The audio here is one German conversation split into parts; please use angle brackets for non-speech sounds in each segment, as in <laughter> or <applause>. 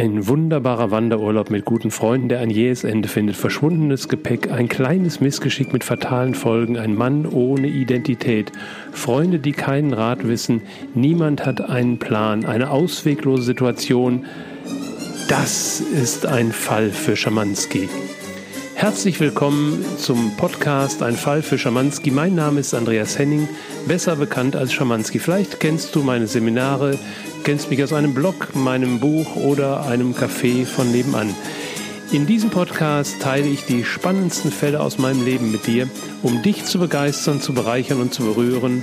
Ein wunderbarer Wanderurlaub mit guten Freunden, der ein jähes Ende findet. Verschwundenes Gepäck, ein kleines Missgeschick mit fatalen Folgen, ein Mann ohne Identität. Freunde, die keinen Rat wissen. Niemand hat einen Plan. Eine ausweglose Situation. Das ist ein Fall für Schamanski. Herzlich willkommen zum Podcast Ein Fall für Schamanski. Mein Name ist Andreas Henning, besser bekannt als Schamanski. Vielleicht kennst du meine Seminare, kennst mich aus einem Blog, meinem Buch oder einem Café von nebenan. In diesem Podcast teile ich die spannendsten Fälle aus meinem Leben mit dir, um dich zu begeistern, zu bereichern und zu berühren,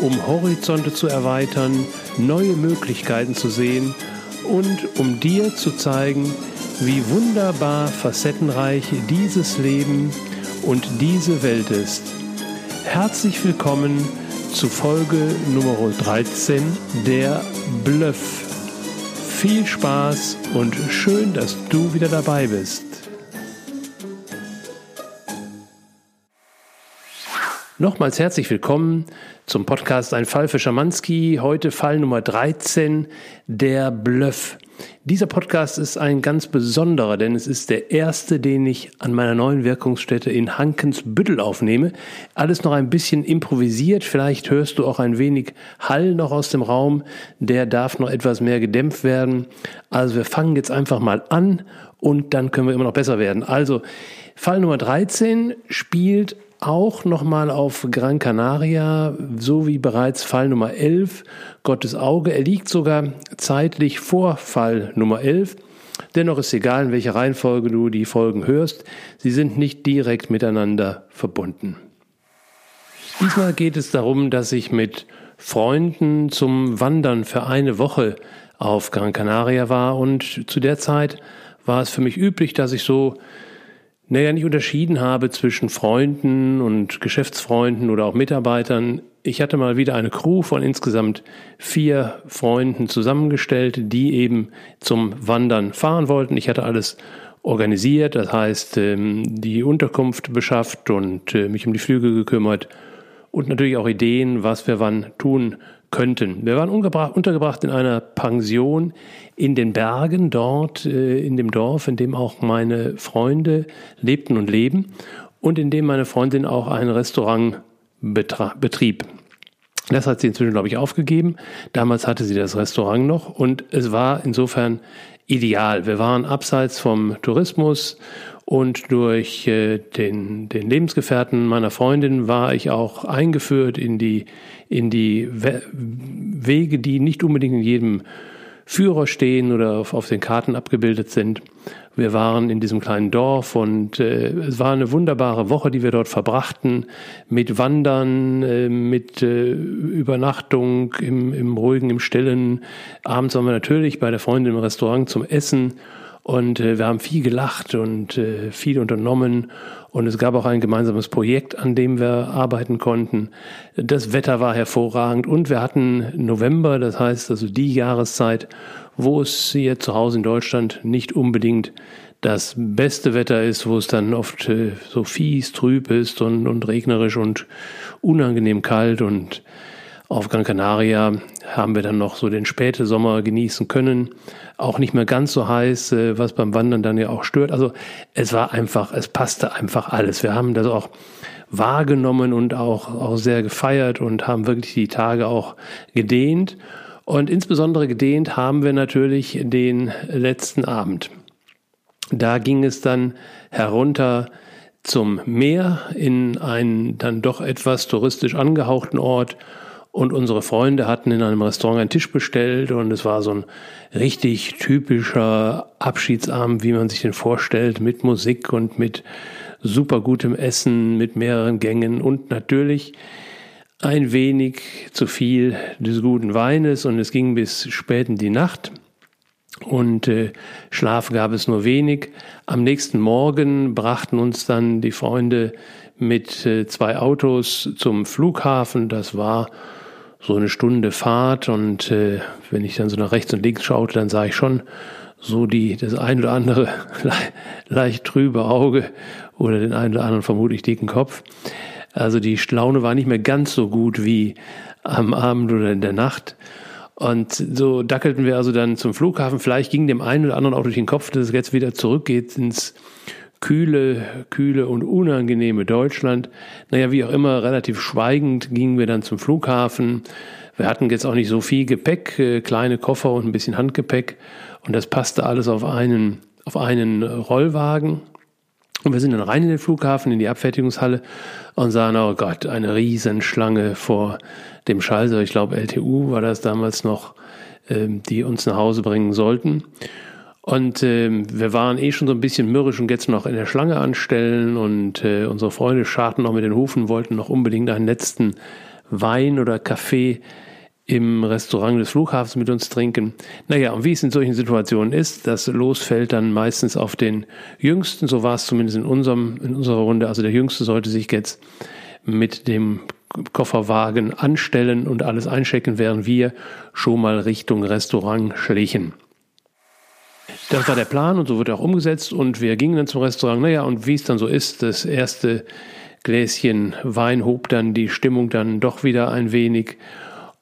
um Horizonte zu erweitern, neue Möglichkeiten zu sehen und um dir zu zeigen, wie wunderbar facettenreich dieses Leben und diese Welt ist. Herzlich willkommen zu Folge Nummer 13, der Bluff. Viel Spaß und schön, dass du wieder dabei bist. Nochmals herzlich willkommen zum Podcast Ein Fall für Schamanski. Heute Fall Nummer 13, der Bluff. Dieser Podcast ist ein ganz besonderer, denn es ist der erste, den ich an meiner neuen Wirkungsstätte in Hankensbüttel aufnehme. Alles noch ein bisschen improvisiert. Vielleicht hörst du auch ein wenig Hall noch aus dem Raum. Der darf noch etwas mehr gedämpft werden. Also wir fangen jetzt einfach mal an und dann können wir immer noch besser werden. Also Fall Nummer 13 spielt auch nochmal auf Gran Canaria, so wie bereits Fall Nummer 11, Gottes Auge. Er liegt sogar zeitlich vor Fall Nummer 11. Dennoch ist egal, in welcher Reihenfolge du die Folgen hörst, sie sind nicht direkt miteinander verbunden. Diesmal geht es darum, dass ich mit Freunden zum Wandern für eine Woche auf Gran Canaria war und zu der Zeit war es für mich üblich, dass ich so naja, nicht unterschieden habe zwischen Freunden und Geschäftsfreunden oder auch Mitarbeitern. Ich hatte mal wieder eine Crew von insgesamt vier Freunden zusammengestellt, die eben zum Wandern fahren wollten. Ich hatte alles organisiert, das heißt ähm, die Unterkunft beschafft und äh, mich um die Flüge gekümmert und natürlich auch Ideen, was wir wann tun könnten. Wir waren untergebracht in einer Pension in den Bergen, dort äh, in dem Dorf, in dem auch meine Freunde lebten und leben und in dem meine Freundin auch ein Restaurant betrieb. Das hat sie inzwischen, glaube ich, aufgegeben. Damals hatte sie das Restaurant noch und es war insofern ideal. Wir waren abseits vom Tourismus und durch äh, den, den Lebensgefährten meiner Freundin war ich auch eingeführt in die, in die Wege, die nicht unbedingt in jedem Führer stehen oder auf, auf den Karten abgebildet sind. Wir waren in diesem kleinen Dorf und äh, es war eine wunderbare Woche, die wir dort verbrachten, mit Wandern, äh, mit äh, Übernachtung im, im ruhigen, im stillen. Abends waren wir natürlich bei der Freundin im Restaurant zum Essen und äh, wir haben viel gelacht und äh, viel unternommen. Und es gab auch ein gemeinsames Projekt, an dem wir arbeiten konnten. Das Wetter war hervorragend und wir hatten November, das heißt also die Jahreszeit, wo es hier zu Hause in Deutschland nicht unbedingt das beste Wetter ist, wo es dann oft äh, so fies, trüb ist und, und regnerisch und unangenehm kalt und auf Gran Canaria haben wir dann noch so den späten Sommer genießen können. Auch nicht mehr ganz so heiß, äh, was beim Wandern dann ja auch stört. Also es war einfach, es passte einfach alles. Wir haben das auch wahrgenommen und auch, auch sehr gefeiert und haben wirklich die Tage auch gedehnt. Und insbesondere gedehnt haben wir natürlich den letzten Abend. Da ging es dann herunter zum Meer in einen dann doch etwas touristisch angehauchten Ort und unsere Freunde hatten in einem Restaurant einen Tisch bestellt und es war so ein richtig typischer Abschiedsabend, wie man sich den vorstellt, mit Musik und mit super gutem Essen, mit mehreren Gängen und natürlich ein wenig zu viel des guten Weines und es ging bis spät in die Nacht und äh, Schlaf gab es nur wenig. Am nächsten Morgen brachten uns dann die Freunde mit äh, zwei Autos zum Flughafen. Das war so eine Stunde Fahrt und äh, wenn ich dann so nach rechts und links schaute, dann sah ich schon so die das ein oder andere <laughs> le leicht trübe Auge oder den einen oder anderen vermutlich dicken Kopf. Also die Laune war nicht mehr ganz so gut wie am Abend oder in der Nacht. Und so dackelten wir also dann zum Flughafen. Vielleicht ging dem einen oder anderen auch durch den Kopf, dass es jetzt wieder zurückgeht ins kühle, kühle und unangenehme Deutschland. Naja, wie auch immer, relativ schweigend gingen wir dann zum Flughafen. Wir hatten jetzt auch nicht so viel Gepäck, äh, kleine Koffer und ein bisschen Handgepäck. Und das passte alles auf einen, auf einen Rollwagen. Und wir sind dann rein in den Flughafen, in die Abfertigungshalle und sahen, oh Gott, eine Riesenschlange vor dem Schalter. Ich glaube, LTU war das damals noch, ähm, die uns nach Hause bringen sollten. Und äh, wir waren eh schon so ein bisschen mürrisch und jetzt noch in der Schlange anstellen und äh, unsere Freunde scharten noch mit den Hufen, wollten noch unbedingt einen letzten Wein oder Kaffee im Restaurant des Flughafens mit uns trinken. Naja, und wie es in solchen Situationen ist, das Los fällt dann meistens auf den Jüngsten, so war es zumindest in, unserem, in unserer Runde. Also der Jüngste sollte sich jetzt mit dem Kofferwagen anstellen und alles einchecken, während wir schon mal Richtung Restaurant schlichen. Das war der Plan und so wird er auch umgesetzt und wir gingen dann zum Restaurant. Naja, und wie es dann so ist, das erste Gläschen Wein hob dann die Stimmung dann doch wieder ein wenig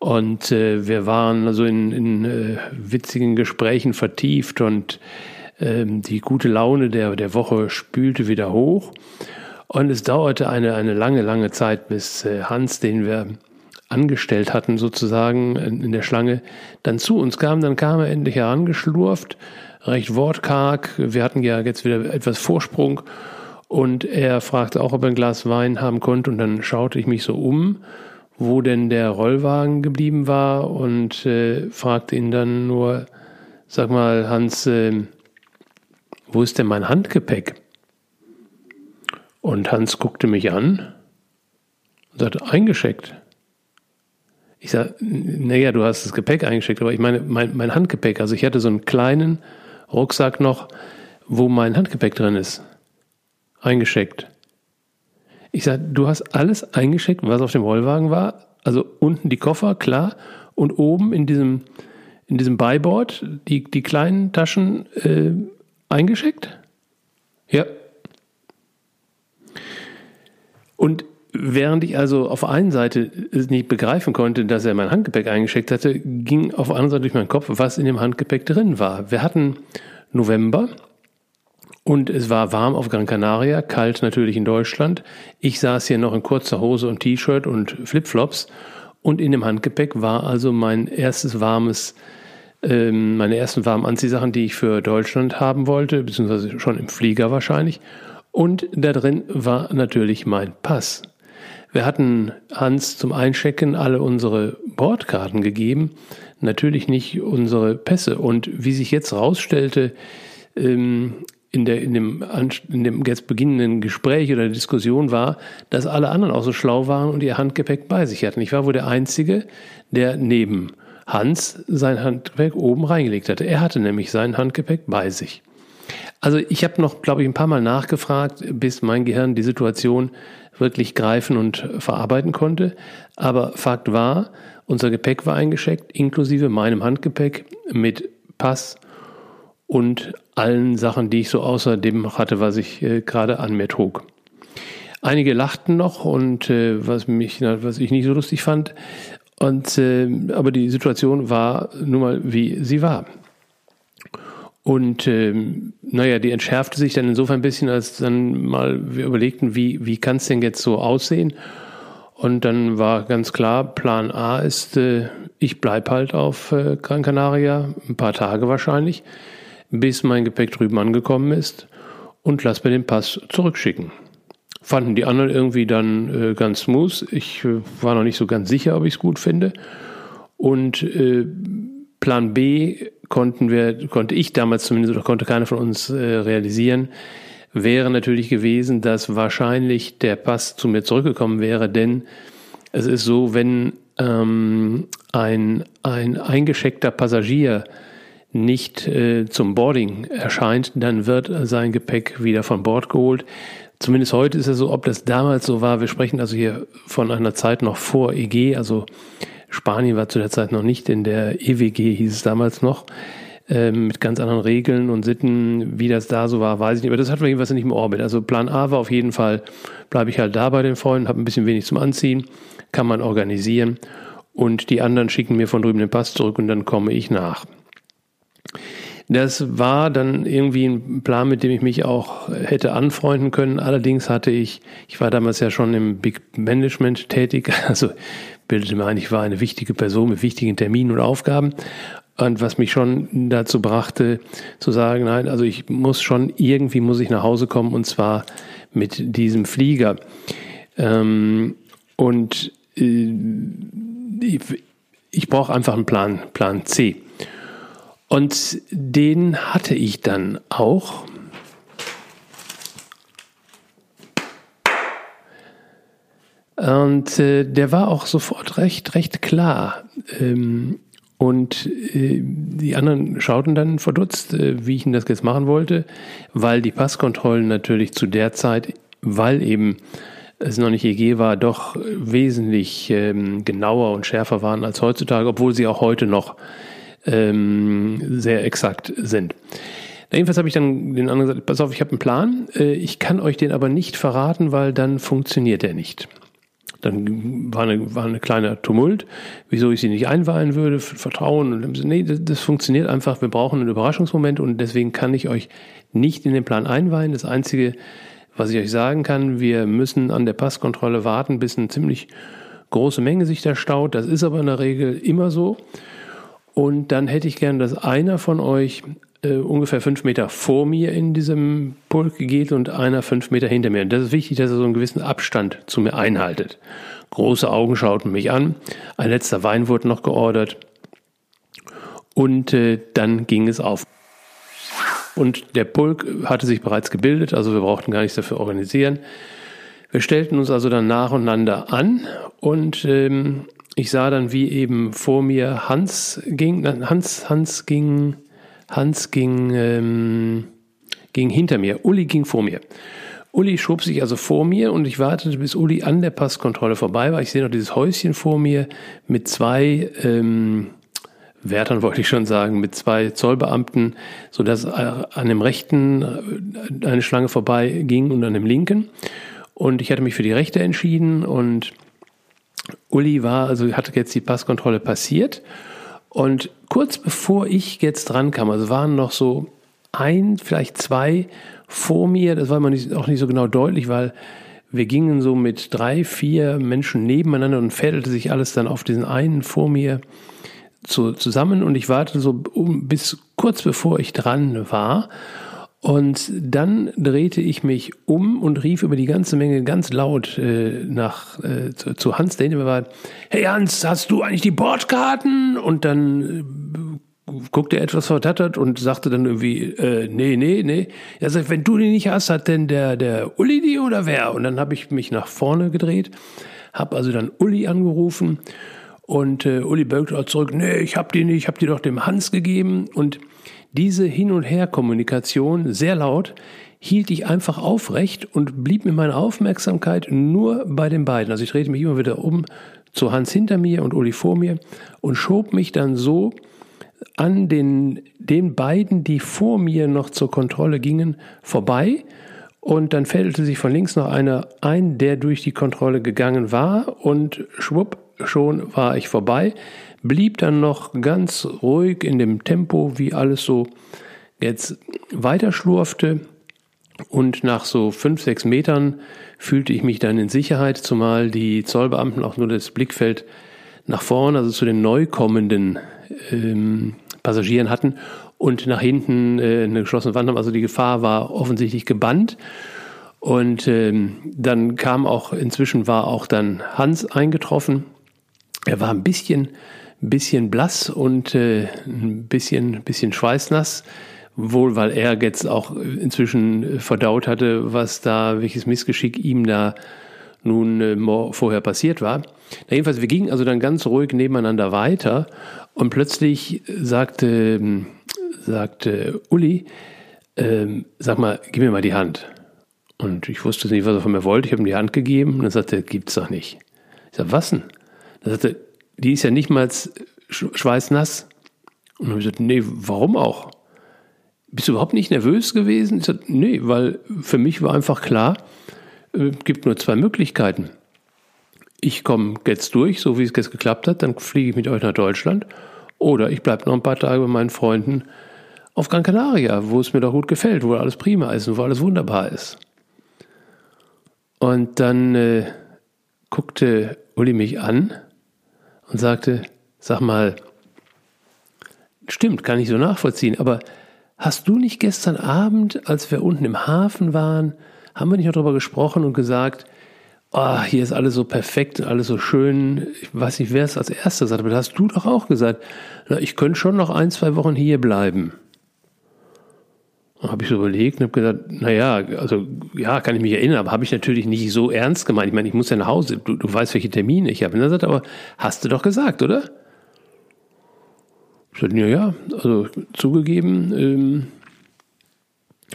und äh, wir waren also in, in äh, witzigen Gesprächen vertieft und äh, die gute Laune der, der Woche spülte wieder hoch. Und es dauerte eine, eine lange, lange Zeit, bis äh, Hans, den wir angestellt hatten, sozusagen in, in der Schlange, dann zu uns kam. Dann kam er endlich herangeschlurft, recht wortkarg. Wir hatten ja jetzt wieder etwas Vorsprung. Und er fragte auch, ob er ein Glas Wein haben konnte. Und dann schaute ich mich so um, wo denn der Rollwagen geblieben war und äh, fragte ihn dann nur, sag mal, Hans, äh, wo ist denn mein Handgepäck? Und Hans guckte mich an und sagte, eingeschickt. Ich sage, naja, du hast das Gepäck eingeschickt, aber ich meine, mein, mein Handgepäck, also ich hatte so einen kleinen Rucksack noch, wo mein Handgepäck drin ist. Eingeschickt. Ich sage, du hast alles eingeschickt, was auf dem Rollwagen war. Also unten die Koffer, klar. Und oben in diesem, in diesem Beiboard die, die kleinen Taschen äh, eingeschickt? Ja. Und Während ich also auf einen Seite nicht begreifen konnte, dass er mein Handgepäck eingeschickt hatte, ging auf der anderen Seite durch meinen Kopf, was in dem Handgepäck drin war. Wir hatten November und es war warm auf Gran Canaria, kalt natürlich in Deutschland. Ich saß hier noch in kurzer Hose und T-Shirt und Flipflops und in dem Handgepäck war also mein erstes warmes ähm, meine ersten warmen Anziehsachen, die ich für Deutschland haben wollte, beziehungsweise schon im Flieger wahrscheinlich. Und da drin war natürlich mein Pass. Wir hatten Hans zum Einchecken alle unsere Bordkarten gegeben, natürlich nicht unsere Pässe. Und wie sich jetzt rausstellte, ähm, in, der, in, dem, in dem jetzt beginnenden Gespräch oder Diskussion war, dass alle anderen auch so schlau waren und ihr Handgepäck bei sich hatten. Ich war wohl der Einzige, der neben Hans sein Handgepäck oben reingelegt hatte. Er hatte nämlich sein Handgepäck bei sich. Also ich habe noch, glaube ich, ein paar Mal nachgefragt, bis mein Gehirn die Situation wirklich greifen und verarbeiten konnte. Aber Fakt war, unser Gepäck war eingeschickt, inklusive meinem Handgepäck mit Pass und allen Sachen, die ich so außerdem hatte, was ich äh, gerade an mir trug. Einige lachten noch und äh, was mich, was ich nicht so lustig fand. Und äh, aber die Situation war nun mal, wie sie war. Und ähm, naja, die entschärfte sich dann insofern ein bisschen, als dann mal wir überlegten, wie, wie kann es denn jetzt so aussehen? Und dann war ganz klar, Plan A ist, äh, ich bleib halt auf äh, Gran Canaria, ein paar Tage wahrscheinlich, bis mein Gepäck drüben angekommen ist und lass mir den Pass zurückschicken. Fanden die anderen irgendwie dann äh, ganz smooth. Ich äh, war noch nicht so ganz sicher, ob ich es gut finde. Und äh, Plan B konnten wir, konnte ich damals zumindest oder konnte keiner von uns äh, realisieren, wäre natürlich gewesen, dass wahrscheinlich der Pass zu mir zurückgekommen wäre, denn es ist so, wenn ähm, ein, ein eingescheckter Passagier nicht äh, zum Boarding erscheint, dann wird sein Gepäck wieder von Bord geholt. Zumindest heute ist es so, ob das damals so war. Wir sprechen also hier von einer Zeit noch vor EG, also Spanien war zu der Zeit noch nicht in der EWG, hieß es damals noch, ähm, mit ganz anderen Regeln und Sitten. Wie das da so war, weiß ich nicht. Aber das hatten wir jedenfalls nicht im Orbit. Also Plan A war auf jeden Fall, bleibe ich halt da bei den Freunden, habe ein bisschen wenig zum Anziehen, kann man organisieren. und die anderen schicken mir von drüben den Pass zurück und dann komme ich nach. Das war dann irgendwie ein Plan, mit dem ich mich auch hätte anfreunden können. Allerdings hatte ich, ich war damals ja schon im Big Management tätig, <laughs> also bildete mir ein, ich war eine wichtige Person mit wichtigen Terminen und Aufgaben. Und was mich schon dazu brachte, zu sagen, nein, also ich muss schon, irgendwie muss ich nach Hause kommen und zwar mit diesem Flieger. Ähm, und äh, ich, ich brauche einfach einen Plan, Plan C. Und den hatte ich dann auch. Und äh, der war auch sofort recht, recht klar. Ähm, und äh, die anderen schauten dann verdutzt, äh, wie ich denn das jetzt machen wollte, weil die Passkontrollen natürlich zu der Zeit, weil eben es noch nicht EG war, doch wesentlich ähm, genauer und schärfer waren als heutzutage, obwohl sie auch heute noch ähm, sehr exakt sind. Jedenfalls habe ich dann den anderen gesagt, pass auf, ich habe einen Plan, äh, ich kann euch den aber nicht verraten, weil dann funktioniert er nicht. Dann war eine, war eine kleine Tumult, wieso ich sie nicht einweihen würde, Vertrauen. Und gesagt, nee, das, das funktioniert einfach, wir brauchen einen Überraschungsmoment und deswegen kann ich euch nicht in den Plan einweihen. Das Einzige, was ich euch sagen kann, wir müssen an der Passkontrolle warten, bis eine ziemlich große Menge sich da staut. Das ist aber in der Regel immer so. Und dann hätte ich gern, dass einer von euch äh, ungefähr fünf Meter vor mir in diesem Pulk geht und einer fünf Meter hinter mir. Und das ist wichtig, dass er so einen gewissen Abstand zu mir einhaltet. Große Augen schauten mich an. Ein letzter Wein wurde noch geordert. Und äh, dann ging es auf. Und der Pulk hatte sich bereits gebildet, also wir brauchten gar nichts dafür organisieren. Wir stellten uns also dann nacheinander an und ähm, ich sah dann, wie eben vor mir Hans ging, Hans, Hans ging, Hans ging, ähm, ging hinter mir, Uli ging vor mir. Uli schob sich also vor mir und ich wartete, bis Uli an der Passkontrolle vorbei war. Ich sehe noch dieses Häuschen vor mir mit zwei ähm, Wärtern, wollte ich schon sagen, mit zwei Zollbeamten, sodass an dem rechten äh, eine Schlange vorbei ging und an dem linken. Und ich hatte mich für die rechte entschieden und Uli war, also hatte jetzt die Passkontrolle passiert. Und kurz bevor ich jetzt dran kam, also waren noch so ein, vielleicht zwei vor mir, das war nicht, auch nicht so genau deutlich, weil wir gingen so mit drei, vier Menschen nebeneinander und fädelte sich alles dann auf diesen einen vor mir zu, zusammen. Und ich wartete so um, bis kurz bevor ich dran war und dann drehte ich mich um und rief über die ganze Menge ganz laut äh, nach äh, zu, zu, Hans, der hinter mir war, hey Hans, hast du eigentlich die Bordkarten? Und dann äh, guckte er etwas verdattert und sagte dann irgendwie, äh, nee, nee, nee. Er sagt, wenn du die nicht hast, hat denn der, der Uli die oder wer? Und dann habe ich mich nach vorne gedreht, habe also dann Uli angerufen und äh, Uli bögte zurück, nee, ich habe die nicht, ich habe die doch dem Hans gegeben und diese Hin- und Her-Kommunikation sehr laut hielt ich einfach aufrecht und blieb mit meiner Aufmerksamkeit nur bei den beiden. Also ich drehte mich immer wieder um zu Hans hinter mir und Uli vor mir und schob mich dann so an den, den beiden, die vor mir noch zur Kontrolle gingen, vorbei. Und dann fällte sich von links noch einer ein, der durch die Kontrolle gegangen war. Und schwupp, schon war ich vorbei blieb dann noch ganz ruhig in dem Tempo, wie alles so jetzt weiter schlurfte. Und nach so fünf, sechs Metern fühlte ich mich dann in Sicherheit, zumal die Zollbeamten auch nur das Blickfeld nach vorne, also zu den neu kommenden ähm, Passagieren hatten und nach hinten äh, eine geschlossene Wand haben. Also die Gefahr war offensichtlich gebannt. Und ähm, dann kam auch, inzwischen war auch dann Hans eingetroffen. Er war ein bisschen bisschen blass und äh, ein bisschen, bisschen schweißnass. Wohl, weil er jetzt auch inzwischen verdaut hatte, was da, welches Missgeschick ihm da nun äh, vorher passiert war. Na, jedenfalls, wir gingen also dann ganz ruhig nebeneinander weiter und plötzlich sagte, sagte Uli, ähm, sag mal, gib mir mal die Hand. Und ich wusste nicht, was er von mir wollte. Ich habe ihm die Hand gegeben und er sagte, gibt's doch nicht. Ich sag, was denn? Er sagte, die ist ja nicht mal schweißnass. Und dann habe ich gesagt, nee, warum auch? Bist du überhaupt nicht nervös gewesen? Ich sagte, nee, weil für mich war einfach klar, es äh, gibt nur zwei Möglichkeiten. ich komme jetzt durch, so wie es jetzt geklappt hat, dann fliege ich mit euch nach Deutschland. Oder ich bleibe noch ein paar Tage bei meinen Freunden auf Gran Canaria, wo es mir doch gut gefällt, wo alles prima ist und wo alles wunderbar ist. Und dann äh, guckte Uli mich an und sagte, sag mal, stimmt, kann ich so nachvollziehen, aber hast du nicht gestern Abend, als wir unten im Hafen waren, haben wir nicht noch darüber gesprochen und gesagt, oh, hier ist alles so perfekt und alles so schön. Ich weiß nicht, wer es als Erster sagt, aber da hast du doch auch gesagt, na, ich könnte schon noch ein, zwei Wochen hier bleiben. Habe ich so überlegt und habe gesagt, naja, also ja, kann ich mich erinnern, aber habe ich natürlich nicht so ernst gemeint. Ich meine, ich muss ja nach Hause, du, du weißt, welche Termine ich habe. Und er sagt, aber hast du doch gesagt, oder? Ich sagte, ja, ja, also zugegeben, ähm,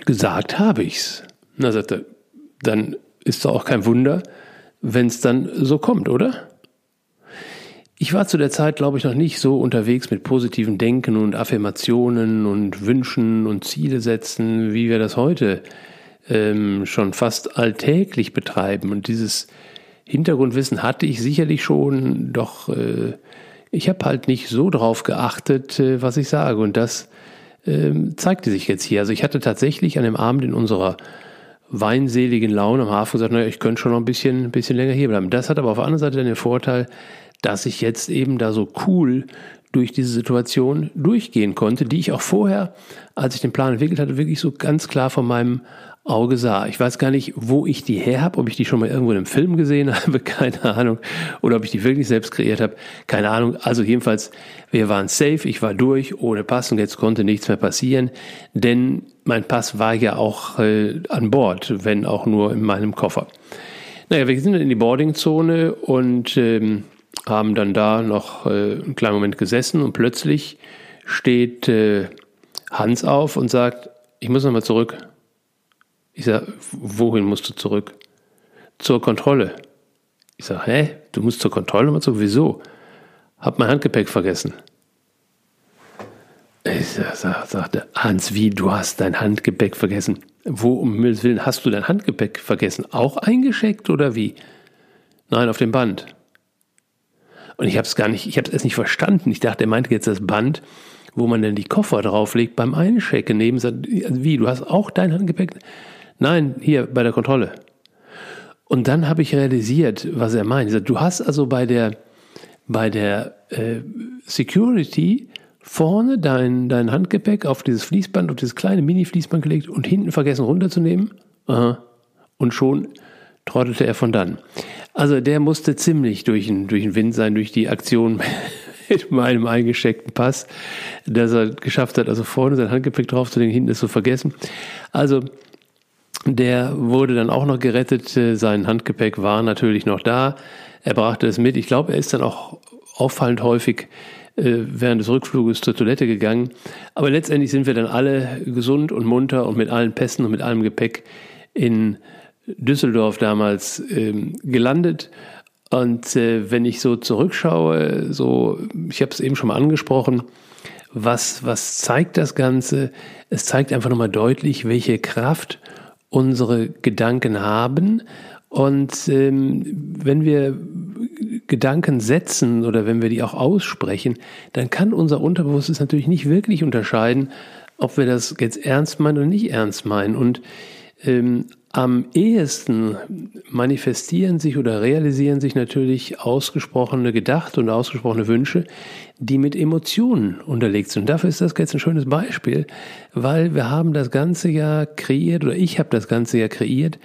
gesagt habe ich's. Na, sagt er, dann ist doch auch kein Wunder, wenn es dann so kommt, oder? Ich war zu der Zeit, glaube ich, noch nicht so unterwegs mit positiven Denken und Affirmationen und Wünschen und Ziele setzen, wie wir das heute ähm, schon fast alltäglich betreiben. Und dieses Hintergrundwissen hatte ich sicherlich schon, doch äh, ich habe halt nicht so drauf geachtet, äh, was ich sage. Und das äh, zeigte sich jetzt hier. Also ich hatte tatsächlich an dem Abend in unserer weinseligen Laune am Hafen gesagt, naja, ich könnte schon noch ein bisschen, bisschen länger hier bleiben. Das hat aber auf der anderen Seite den Vorteil, dass ich jetzt eben da so cool durch diese Situation durchgehen konnte, die ich auch vorher, als ich den Plan entwickelt hatte, wirklich so ganz klar von meinem Auge sah. Ich weiß gar nicht, wo ich die her habe, ob ich die schon mal irgendwo in einem Film gesehen <laughs> habe, keine Ahnung, oder ob ich die wirklich selbst kreiert habe, keine Ahnung. Also jedenfalls, wir waren safe, ich war durch, ohne Pass und jetzt konnte nichts mehr passieren, denn mein Pass war ja auch äh, an Bord, wenn auch nur in meinem Koffer. Naja, wir sind in die Boardingzone und ähm, haben dann da noch äh, einen kleinen Moment gesessen und plötzlich steht äh, Hans auf und sagt, ich muss nochmal zurück. Ich sage, wohin musst du zurück? Zur Kontrolle. Ich sage, hä? Du musst zur Kontrolle nochmal zurück? Wieso? Hab mein Handgepäck vergessen. Ich sagte, Hans, wie, du hast dein Handgepäck vergessen? Wo um Himmels Willen hast du dein Handgepäck vergessen? Auch eingeschickt oder wie? Nein, auf dem Band. Und ich habe es gar nicht, ich habe es nicht verstanden. Ich dachte, er meinte jetzt das Band, wo man denn die Koffer drauflegt beim Einchecken. Neben, wie, du hast auch dein Handgepäck? Nein, hier bei der Kontrolle. Und dann habe ich realisiert, was er meint. Du hast also bei der, bei der äh, Security vorne dein, dein Handgepäck auf dieses Fließband, auf dieses kleine Mini-Fließband gelegt und hinten vergessen runterzunehmen. Aha. Und schon trottelte er von dann. Also der musste ziemlich durch den, durch den Wind sein, durch die Aktion mit meinem eingescheckten Pass, dass er geschafft hat, also vorne sein Handgepäck draufzulegen, hinten ist so vergessen. Also der wurde dann auch noch gerettet. Sein Handgepäck war natürlich noch da. Er brachte es mit. Ich glaube, er ist dann auch auffallend häufig äh, während des Rückfluges zur Toilette gegangen. Aber letztendlich sind wir dann alle gesund und munter und mit allen Pässen und mit allem Gepäck in Düsseldorf damals ähm, gelandet. Und äh, wenn ich so zurückschaue, so, ich habe es eben schon mal angesprochen, was, was zeigt das Ganze? Es zeigt einfach nochmal deutlich, welche Kraft unsere Gedanken haben. Und ähm, wenn wir Gedanken setzen oder wenn wir die auch aussprechen, dann kann unser Unterbewusstes natürlich nicht wirklich unterscheiden, ob wir das jetzt ernst meinen oder nicht ernst meinen. Und ähm, am ehesten manifestieren sich oder realisieren sich natürlich ausgesprochene Gedachte und ausgesprochene Wünsche, die mit Emotionen unterlegt sind. Und dafür ist das jetzt ein schönes Beispiel, weil wir haben das Ganze ja kreiert oder ich habe das Ganze ja kreiert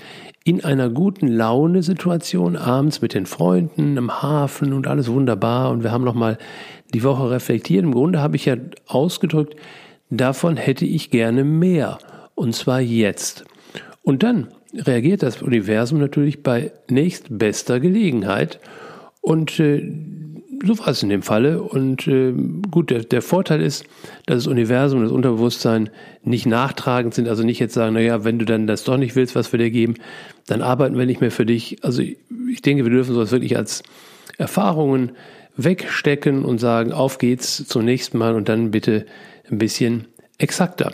in einer guten Laune-Situation abends mit den Freunden im Hafen und alles wunderbar und wir haben nochmal die Woche reflektiert. Im Grunde habe ich ja ausgedrückt, davon hätte ich gerne mehr und zwar jetzt. Und dann reagiert das Universum natürlich bei nächstbester Gelegenheit. Und äh, so war es in dem Falle. Und äh, gut, der, der Vorteil ist, dass das Universum und das Unterbewusstsein nicht nachtragend sind, also nicht jetzt sagen, naja, wenn du dann das doch nicht willst, was wir dir geben, dann arbeiten wir nicht mehr für dich. Also ich, ich denke, wir dürfen sowas wirklich als Erfahrungen wegstecken und sagen, auf geht's zum nächsten Mal und dann bitte ein bisschen exakter.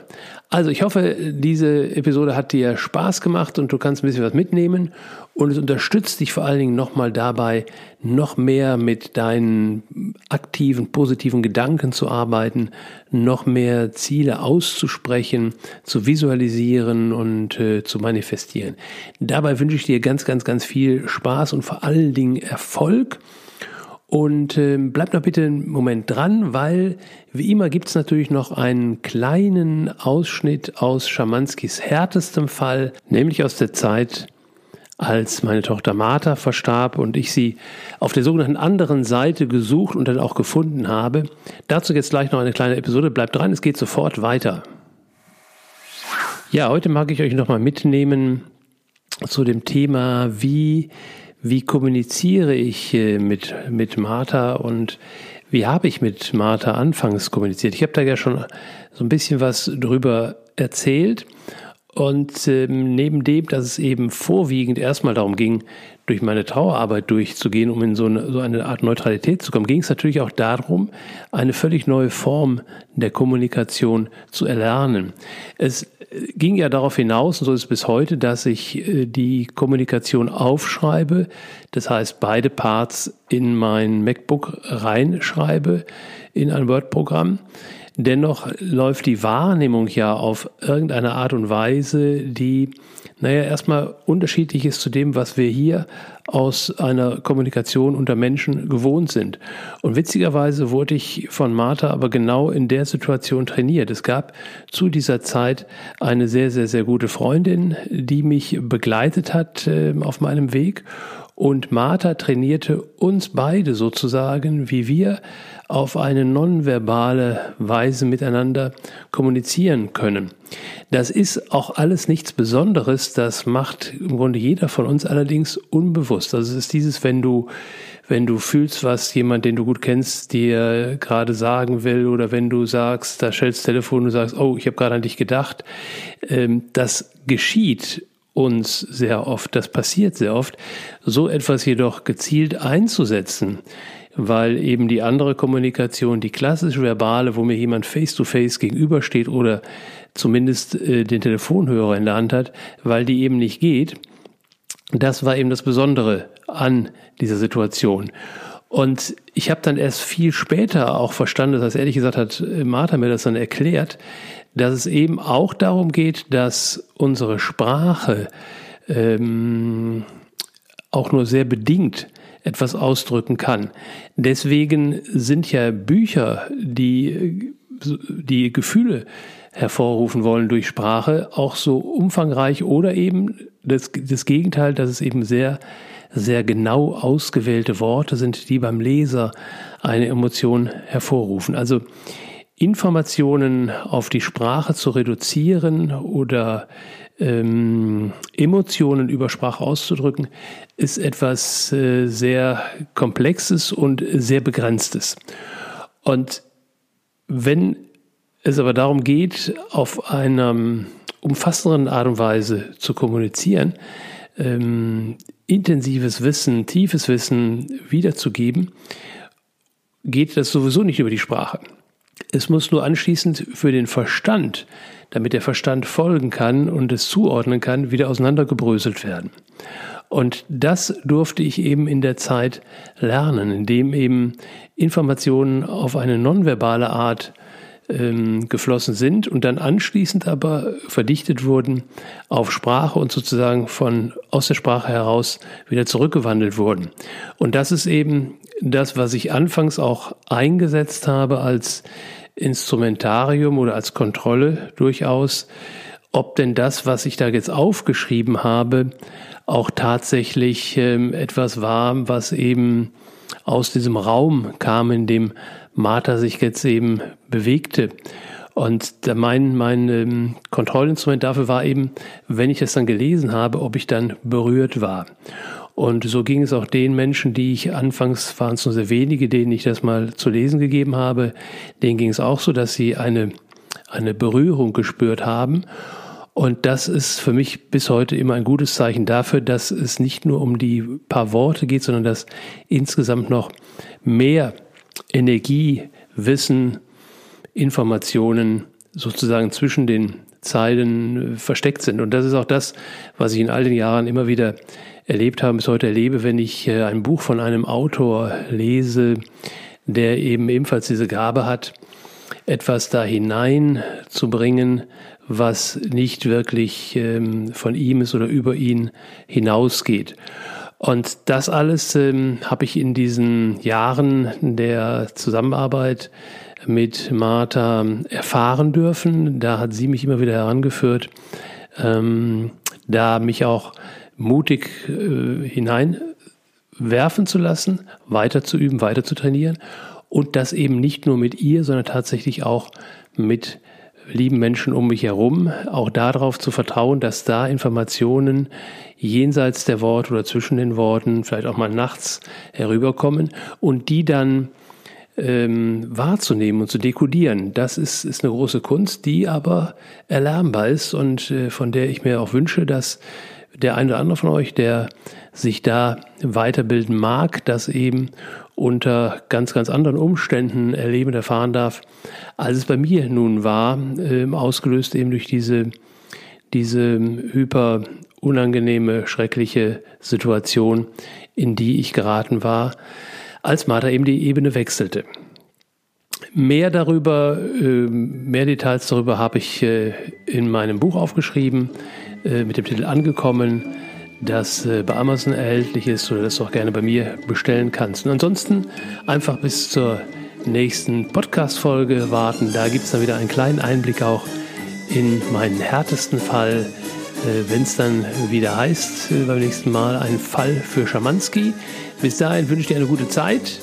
Also ich hoffe, diese Episode hat dir Spaß gemacht und du kannst ein bisschen was mitnehmen und es unterstützt dich vor allen Dingen nochmal dabei, noch mehr mit deinen aktiven, positiven Gedanken zu arbeiten, noch mehr Ziele auszusprechen, zu visualisieren und äh, zu manifestieren. Dabei wünsche ich dir ganz, ganz, ganz viel Spaß und vor allen Dingen Erfolg. Und äh, bleib noch bitte einen Moment dran, weil wie immer gibt's natürlich noch einen kleinen Ausschnitt aus Schamanskis härtestem Fall, nämlich aus der Zeit, als meine Tochter Martha verstarb und ich sie auf der sogenannten anderen Seite gesucht und dann auch gefunden habe. Dazu jetzt gleich noch eine kleine Episode. Bleibt dran, es geht sofort weiter. Ja, heute mag ich euch nochmal mitnehmen zu dem Thema, wie wie kommuniziere ich äh, mit, mit Martha und wie habe ich mit Martha anfangs kommuniziert? Ich habe da ja schon so ein bisschen was drüber erzählt. Und ähm, neben dem, dass es eben vorwiegend erstmal darum ging, durch meine Trauerarbeit durchzugehen, um in so eine, so eine Art Neutralität zu kommen, ging es natürlich auch darum, eine völlig neue Form der Kommunikation zu erlernen. Es ging ja darauf hinaus, und so ist es bis heute, dass ich äh, die Kommunikation aufschreibe, das heißt beide Parts in mein MacBook reinschreibe, in ein Word-Programm. Dennoch läuft die Wahrnehmung ja auf irgendeine Art und Weise, die, naja, erstmal unterschiedlich ist zu dem, was wir hier aus einer Kommunikation unter Menschen gewohnt sind. Und witzigerweise wurde ich von Martha aber genau in der Situation trainiert. Es gab zu dieser Zeit eine sehr, sehr, sehr gute Freundin, die mich begleitet hat äh, auf meinem Weg. Und Martha trainierte uns beide sozusagen, wie wir auf eine nonverbale Weise miteinander kommunizieren können. Das ist auch alles nichts Besonderes, das macht im Grunde jeder von uns allerdings unbewusst. Also es ist dieses, wenn du wenn du fühlst, was jemand, den du gut kennst, dir gerade sagen will, oder wenn du sagst, da stellst Telefon und sagst, oh, ich habe gerade an dich gedacht, ähm, das geschieht uns sehr oft, das passiert sehr oft, so etwas jedoch gezielt einzusetzen, weil eben die andere Kommunikation, die klassische verbale, wo mir jemand face-to-face -face gegenübersteht oder zumindest äh, den Telefonhörer in der Hand hat, weil die eben nicht geht, das war eben das Besondere an dieser Situation. Und ich habe dann erst viel später auch verstanden, das heißt ehrlich gesagt hat Martha mir das dann erklärt, dass es eben auch darum geht, dass unsere Sprache ähm, auch nur sehr bedingt etwas ausdrücken kann. Deswegen sind ja Bücher, die die Gefühle hervorrufen wollen durch Sprache, auch so umfangreich oder eben das, das Gegenteil, dass es eben sehr, sehr genau ausgewählte Worte sind, die beim Leser eine Emotion hervorrufen. Also Informationen auf die Sprache zu reduzieren oder ähm, Emotionen über Sprache auszudrücken, ist etwas äh, sehr Komplexes und sehr Begrenztes. Und wenn es aber darum geht, auf einer umfassenderen Art und Weise zu kommunizieren, ähm, intensives Wissen, tiefes Wissen wiederzugeben, geht das sowieso nicht über die Sprache. Es muss nur anschließend für den Verstand, damit der Verstand folgen kann und es zuordnen kann, wieder auseinandergebröselt werden. Und das durfte ich eben in der Zeit lernen, indem eben Informationen auf eine nonverbale Art ähm, geflossen sind und dann anschließend aber verdichtet wurden auf Sprache und sozusagen von aus der Sprache heraus wieder zurückgewandelt wurden. Und das ist eben das, was ich anfangs auch eingesetzt habe als Instrumentarium oder als Kontrolle durchaus, ob denn das, was ich da jetzt aufgeschrieben habe, auch tatsächlich ähm, etwas war, was eben aus diesem Raum kam, in dem Martha sich jetzt eben bewegte. Und mein, mein ähm, Kontrollinstrument dafür war eben, wenn ich es dann gelesen habe, ob ich dann berührt war. Und so ging es auch den Menschen, die ich anfangs waren es nur sehr wenige, denen ich das mal zu lesen gegeben habe, denen ging es auch so, dass sie eine, eine Berührung gespürt haben. Und das ist für mich bis heute immer ein gutes Zeichen dafür, dass es nicht nur um die paar Worte geht, sondern dass insgesamt noch mehr Energie, Wissen, Informationen sozusagen zwischen den Zeilen versteckt sind. Und das ist auch das, was ich in all den Jahren immer wieder erlebt habe, bis heute erlebe, wenn ich äh, ein Buch von einem Autor lese, der eben ebenfalls diese Gabe hat, etwas da hineinzubringen, was nicht wirklich ähm, von ihm ist oder über ihn hinausgeht. Und das alles ähm, habe ich in diesen Jahren der Zusammenarbeit mit Martha erfahren dürfen. Da hat sie mich immer wieder herangeführt, ähm, da mich auch mutig äh, hineinwerfen zu lassen, weiter zu üben, weiter zu trainieren und das eben nicht nur mit ihr, sondern tatsächlich auch mit lieben Menschen um mich herum, auch darauf zu vertrauen, dass da Informationen jenseits der Worte oder zwischen den Worten, vielleicht auch mal nachts herüberkommen und die dann ähm, wahrzunehmen und zu dekodieren. Das ist, ist eine große Kunst, die aber erlernbar ist und äh, von der ich mir auch wünsche, dass der eine oder andere von euch, der sich da weiterbilden mag, das eben unter ganz, ganz anderen Umständen erleben und erfahren darf, als es bei mir nun war, äh, ausgelöst eben durch diese, diese hyper unangenehme, schreckliche Situation, in die ich geraten war, als Martha eben die Ebene wechselte. Mehr darüber, ähm, mehr Details darüber habe ich äh, in meinem Buch aufgeschrieben, äh, mit dem Titel Angekommen, das äh, bei Amazon erhältlich ist oder das du auch gerne bei mir bestellen kannst. Und ansonsten einfach bis zur nächsten Podcast-Folge warten. Da gibt es dann wieder einen kleinen Einblick auch in meinen härtesten Fall, wenn es dann wieder heißt, beim nächsten Mal ein Fall für Schamanski. Bis dahin wünsche ich dir eine gute Zeit,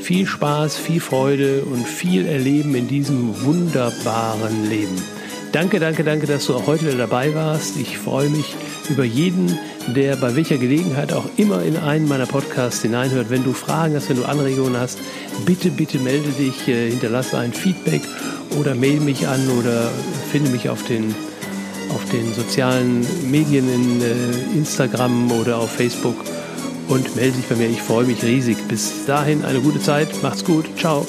viel Spaß, viel Freude und viel Erleben in diesem wunderbaren Leben. Danke, danke, danke, dass du auch heute wieder dabei warst. Ich freue mich über jeden, der bei welcher Gelegenheit auch immer in einen meiner Podcasts hineinhört. Wenn du Fragen hast, wenn du Anregungen hast, bitte, bitte melde dich, äh, hinterlasse ein Feedback oder mail mich an oder finde mich auf den, auf den sozialen Medien in äh, Instagram oder auf Facebook und melde dich bei mir. Ich freue mich riesig. Bis dahin eine gute Zeit. Macht's gut. Ciao.